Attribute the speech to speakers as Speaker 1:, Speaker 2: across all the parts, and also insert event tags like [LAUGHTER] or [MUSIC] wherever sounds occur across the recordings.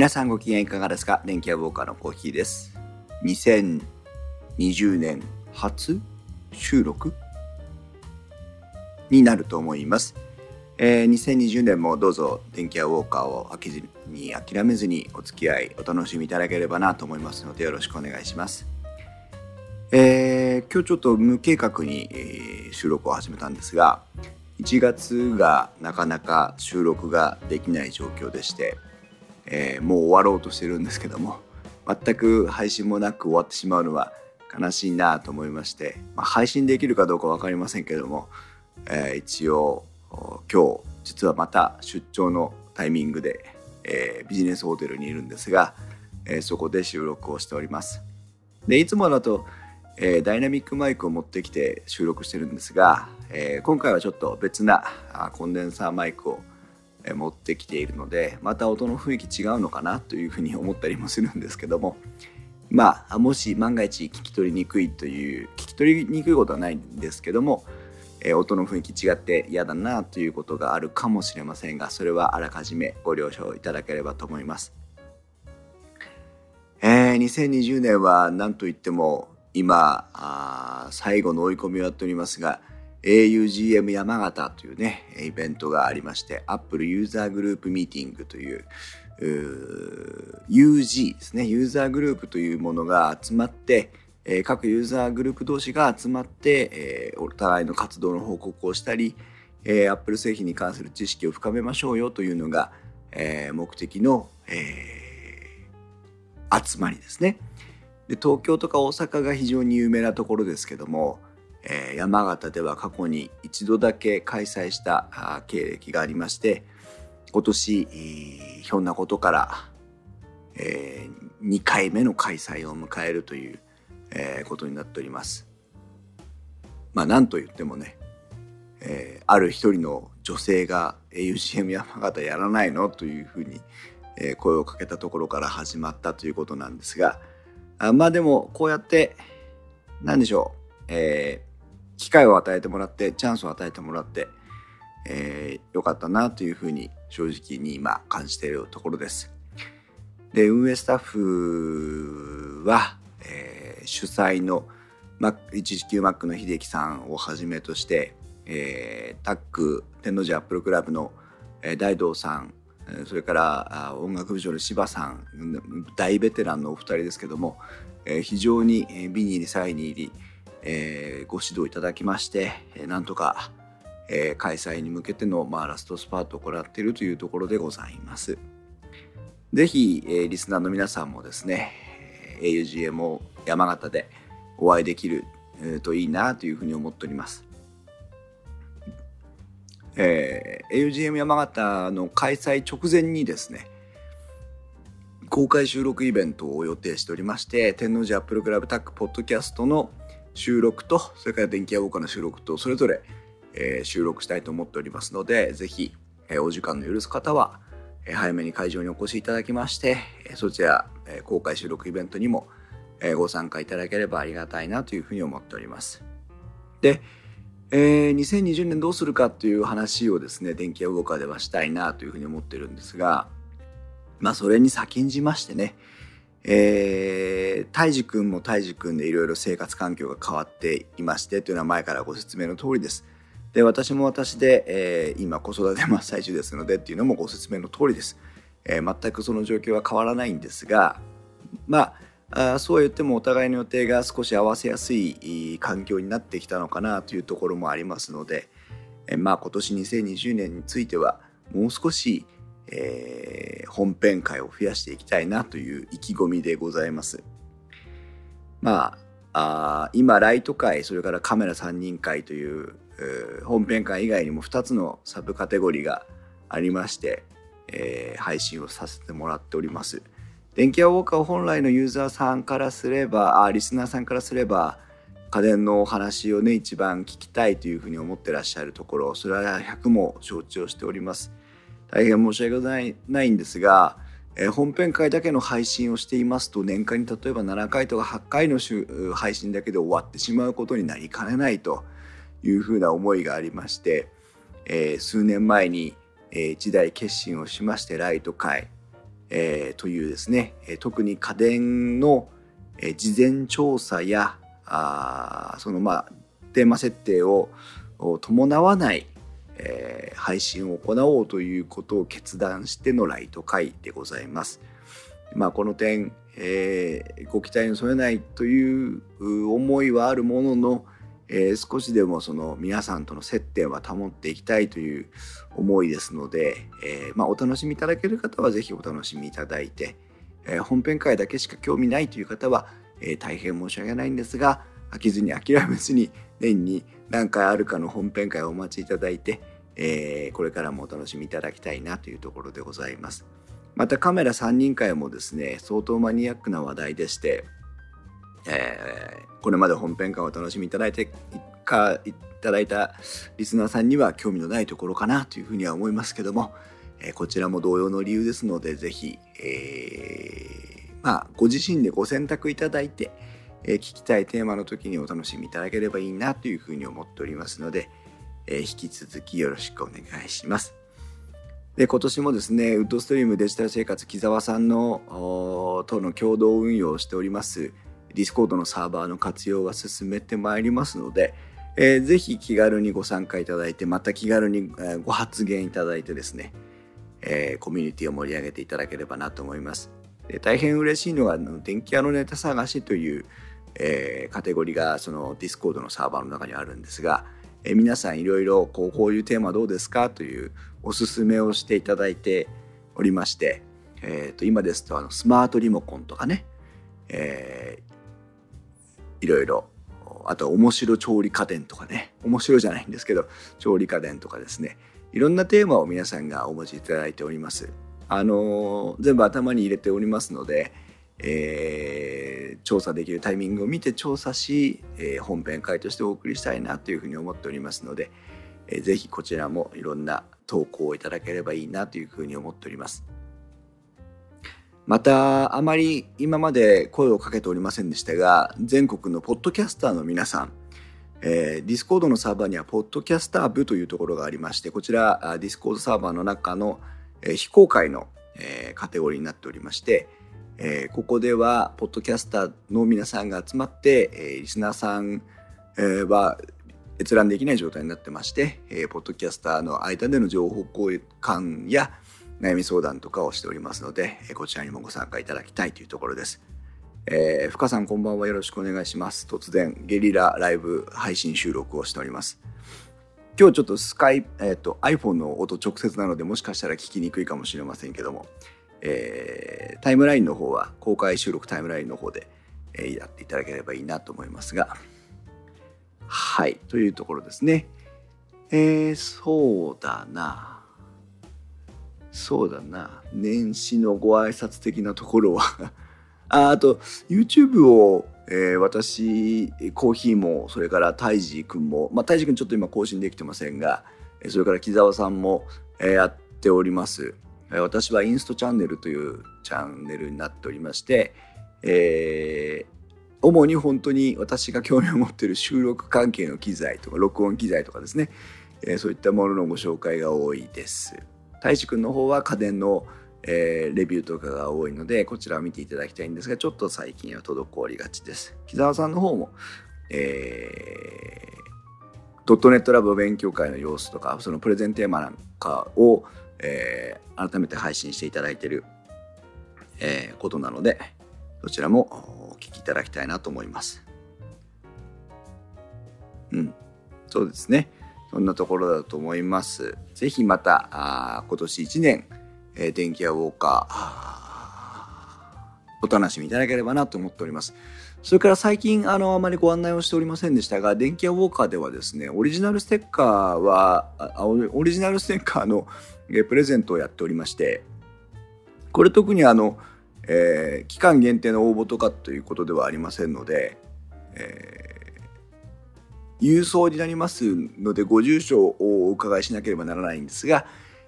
Speaker 1: 皆さんご機嫌いかがですか？電気屋ウォーカーのコーヒーです。2020年初？収録？になると思います、えー、2020年もどうぞ電気屋ウォーカーを飽きずに諦めずにお付き合いお楽しみいただければなと思いますのでよろしくお願いします。えー、今日ちょっと無計画に、えー、収録を始めたんですが1月がなかなか収録ができない状況でして、えー、もう終わろうとしてるんですけども全く配信もなく終わってしまうのは悲しいなと思いまして、まあ、配信できるかどうか分かりませんけども、えー、一応今日実はまた出張のタイミングで、えー、ビジネスホテルにいるんですが、えー、そこで収録をしております。でいつもだとえー、ダイナミックマイクを持ってきて収録してるんですが、え、今回はちょっと別なコンデンサーマイクを持ってきているのでまた音の雰囲気違うのかなというふうに思ったりもするんですけどもまあもし万が一聞き取りにくいという聞き取りにくいことはないんですけども、え、音の雰囲気違って嫌だなということがあるかもしれませんがそれはあらかじめご了承いただければと思います。えー、2020年は何といっても今あ最後の追い込みをやっておりますが augm 山形というねイベントがありまして Apple ユーザーグループミーティングという UG ですねユーザーグループというものが集まって、えー、各ユーザーグループ同士が集まって、えー、お互いの活動の報告をしたり、えー、Apple 製品に関する知識を深めましょうよというのが、えー、目的の、えー、集まりですね。で東京とか大阪が非常に有名なところですけども、えー、山形では過去に一度だけ開催した経歴がありまして今年、ひょんなことから、えー、2回目の開催を迎えるという、えー、ことになっております。まあ何と言ってもね、えー、ある一人の女性が UCM 山形やらないのというふうに、えー、声をかけたところから始まったということなんですが、あまあでもこうやって何でしょう、えー、機会を与えてもらってチャンスを与えてもらって、えー、よかったなというふうに正直に今感じているところです。で運営スタッフは、えー、主催の 119Mac の秀樹さんをはじめとして、えー、タック天王寺アップルクラブの、えー、大道さんそれから音楽部長の柴さん大ベテランのお二人ですけども非常にビニーにサイン入りご指導いただきましてなんとか開催に向けての、まあ、ラストスパートを行っているというところでございます。ぜひリスナーの皆さんもですね AUGM 山形でお会いできるといいなというふうに思っております。えー、AUGM 山形の開催直前にですね公開収録イベントを予定しておりまして天王寺アップルクラブタックポッドキャストの収録とそれから電気屋ウォーカーの収録とそれぞれ、えー、収録したいと思っておりますのでぜひ、えー、お時間の許す方は、えー、早めに会場にお越しいただきまして、え、そちら、え、公開収録イベントにも、え、ご参加いただければありがたいなというふうに思っております。で、えー、2020年どうするかっていう話をですね電気屋ウォーカーではしたいなというふうに思ってるんですがまあそれに先んじましてねえー、泰治君も泰治君でいろいろ生活環境が変わっていましてというのは前からご説明の通りです。で私も私で、えー、今子育て真っ最中ですのでっていうのもご説明の通りです。えー、全くその状況は変わらないんですがまあそう言ってもお互いの予定が少し合わせやすい環境になってきたのかなというところもありますので、えまあ今年2020年についてはもう少し、えー、本編会を増やしていきたいなという意気込みでございます。まああ今ライト会それからカメラ3人会という、えー、本編会以外にも2つのサブカテゴリーがありまして、えー、配信をさせてもらっております。電気屋ウォーカー本来のユーザーさんからすればあリスナーさんからすれば家電のお話をね一番聞きたいというふうに思ってらっしゃるところそれは100も承知をしております大変申し訳ないないんですが、えー、本編会だけの配信をしていますと年間に例えば7回とか8回の配信だけで終わってしまうことになりかねないというふうな思いがありまして、えー、数年前に、えー、一大決心をしましてライト会えー、というですね特に家電の事前調査やあそのまあテーマ設定を伴わない、えー、配信を行おうということを決断してのライト会でございます。まあ、この点、えー、ご期待に添えないという思いはあるものの、えー、少しでもその皆さんとの接点は保っていきたいという思いですので、えー、まあ、お楽しみいただける方は是非お楽しみいただいて、え本編会だけしか興味ないという方は、え大変申し訳ないんですが飽きずに諦めずに年に何回あるかの本編会をお待ちいただいて、えこれからもお楽しみいただきたいなというところでございます。またカメラ3人会もですね相当マニアックな話題でして、えー、これまで本編会をお楽しみいただいてかいただいたリスナーさんには興味のないところかなというふうには思いますけども、えー、こちらも同様の理由ですのでぜひ、えー、まあ、ご自身でご選択いただいて、え聞きたいテーマの時にお楽しみいただければいいなというふうに思っておりますので、え引き続きよろしくお願いします。で今年もですねウッドストリームデジタル生活木澤さんのとの共同運用をしておりますディスコードのサーバーの活用が進めてまいりますので、えー、ぜひ気軽にご参加いただいてまた気軽にご発言いただいてですね、えー、コミュニティを盛り上げていただければなと思いますで大変嬉しいのが電気屋のネタ探しという、えー、カテゴリーがそのディスコードのサーバーの中にあるんですが、え、皆さんいろいろこうこういうテーマどうですかというおすすめをしていただいておりまして、えー、と今ですとあのスマートリモコンとかね、えー、いろいろあと面白調理家電とかね面白じゃないんですけど調理家電とかですねいろんなテーマを皆さんがお持ちいただいております。あの全部頭に入れておりますので、えー、調査できるタイミングを見て調査し、えー、本編会としてお送りしたいなというふうに思っておりますので、えー、ぜひこちらもいろんな投稿をいただければいいなというふうに思っております。また、あまり今まで声をかけておりませんでしたが、全国のポッドキャスターの皆さん、え、ディスコードのサーバーには、ポッドキャスター部というところがありまして、こちら、ディスコードサーバーの中の、えー、非公開の、えー、カテゴリーになっておりまして、えー、ここでは、ポッドキャスターの皆さんが集まって、えー、リスナーさん、えー、は閲覧できない状態になってまして、えー、ポッドキャスターの間での情報交換や悩み相談とかをしておりますので、えー、こちらにもご参加いただきたいというところです。えー、深さんこんばんはよろしくお願いします。突然ゲリラライブ配信収録をしております。今日ちょっとスカイ、えーと、iPhone の音直接なのでもしかしたら聞きにくいかもしれませんけども、えー、タイムラインの方は公開収録タイムラインの方で、えー、やっていただければいいなと思いますが、はい、というところですね。えー、そうだな。そうだな。年始のご挨拶的なところは [LAUGHS] ああと、YouTube を、えー、私、コーヒーも、それからタイジー君も、まあ、タイジー君ちょっと今更新できてませんが、それから木澤さんも、えー、やっております。私はインストチャンネルというチャンネルになっておりまして、えー、主に本当に私が興味を持っている収録関係の機材とか録音機材とかですね、えー、そういったもののご紹介が多いです。太一くんの方は家電の、えー、レビューとかが多いのでこちらを見ていただきたいんですがちょっと最近は滞りがちです。木澤さんの方も、えー、ドットネットラボ勉強会の様子とかそのプレゼンテーマなんかを、えー、改めて配信していただいている、えー、ことなのでどちらもお聞きいただきたいなと思います。うん、そうですね。そんなところだと思います。ぜひまた、あ今年1年、えー、電気屋ウォーカー、お楽しみいただければなと思っております。それから最近、あの、あまりご案内をしておりませんでしたが、電気屋ウォーカーではですね、オリジナルステッカーは、オリジナルステッカーの、プレゼントをやっておりまして、これ特にあの、えー、期間限定の応募とかということではありませんので、えー、郵送になりますのでご住所をお伺いしなければならないんですが、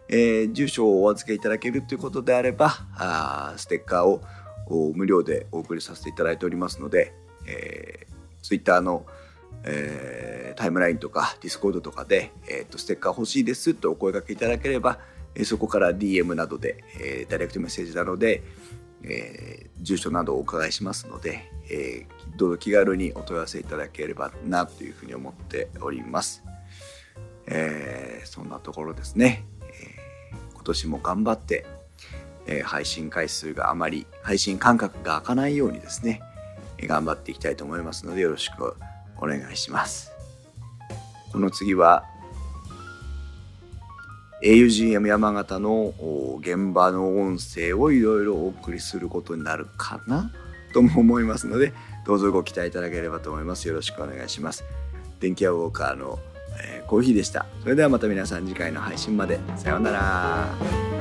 Speaker 1: えー、住所をお預けいただけるということであればあステッカーを無料でお送りさせていただいておりますので、えー、Twitter の、えー、タイムラインとか Discord とかで、えーと、ステッカー欲しいですとお声掛けいただければ、えそこから DM などで、えー、ダイレクトメッセージなどで、えー、住所などをお伺いしますので、えー、どうぞ気軽にお問い合わせいただければなというふうに思っております。えー、そんなところですね。えー、今年も頑張って、えー、配信回数があまり配信間隔が空かないようにですね、え頑張っていきたいと思いますのでよろしくお願いします。この次は augm 山形の現場の音声をいろいろお送りすることになるかなとも思いますのでどうぞご期待いただければと思います。よろしくお願いします。電気屋ウォーカーの、えー、コーヒーでした。それではまた皆さん次回の配信まで。さようなら。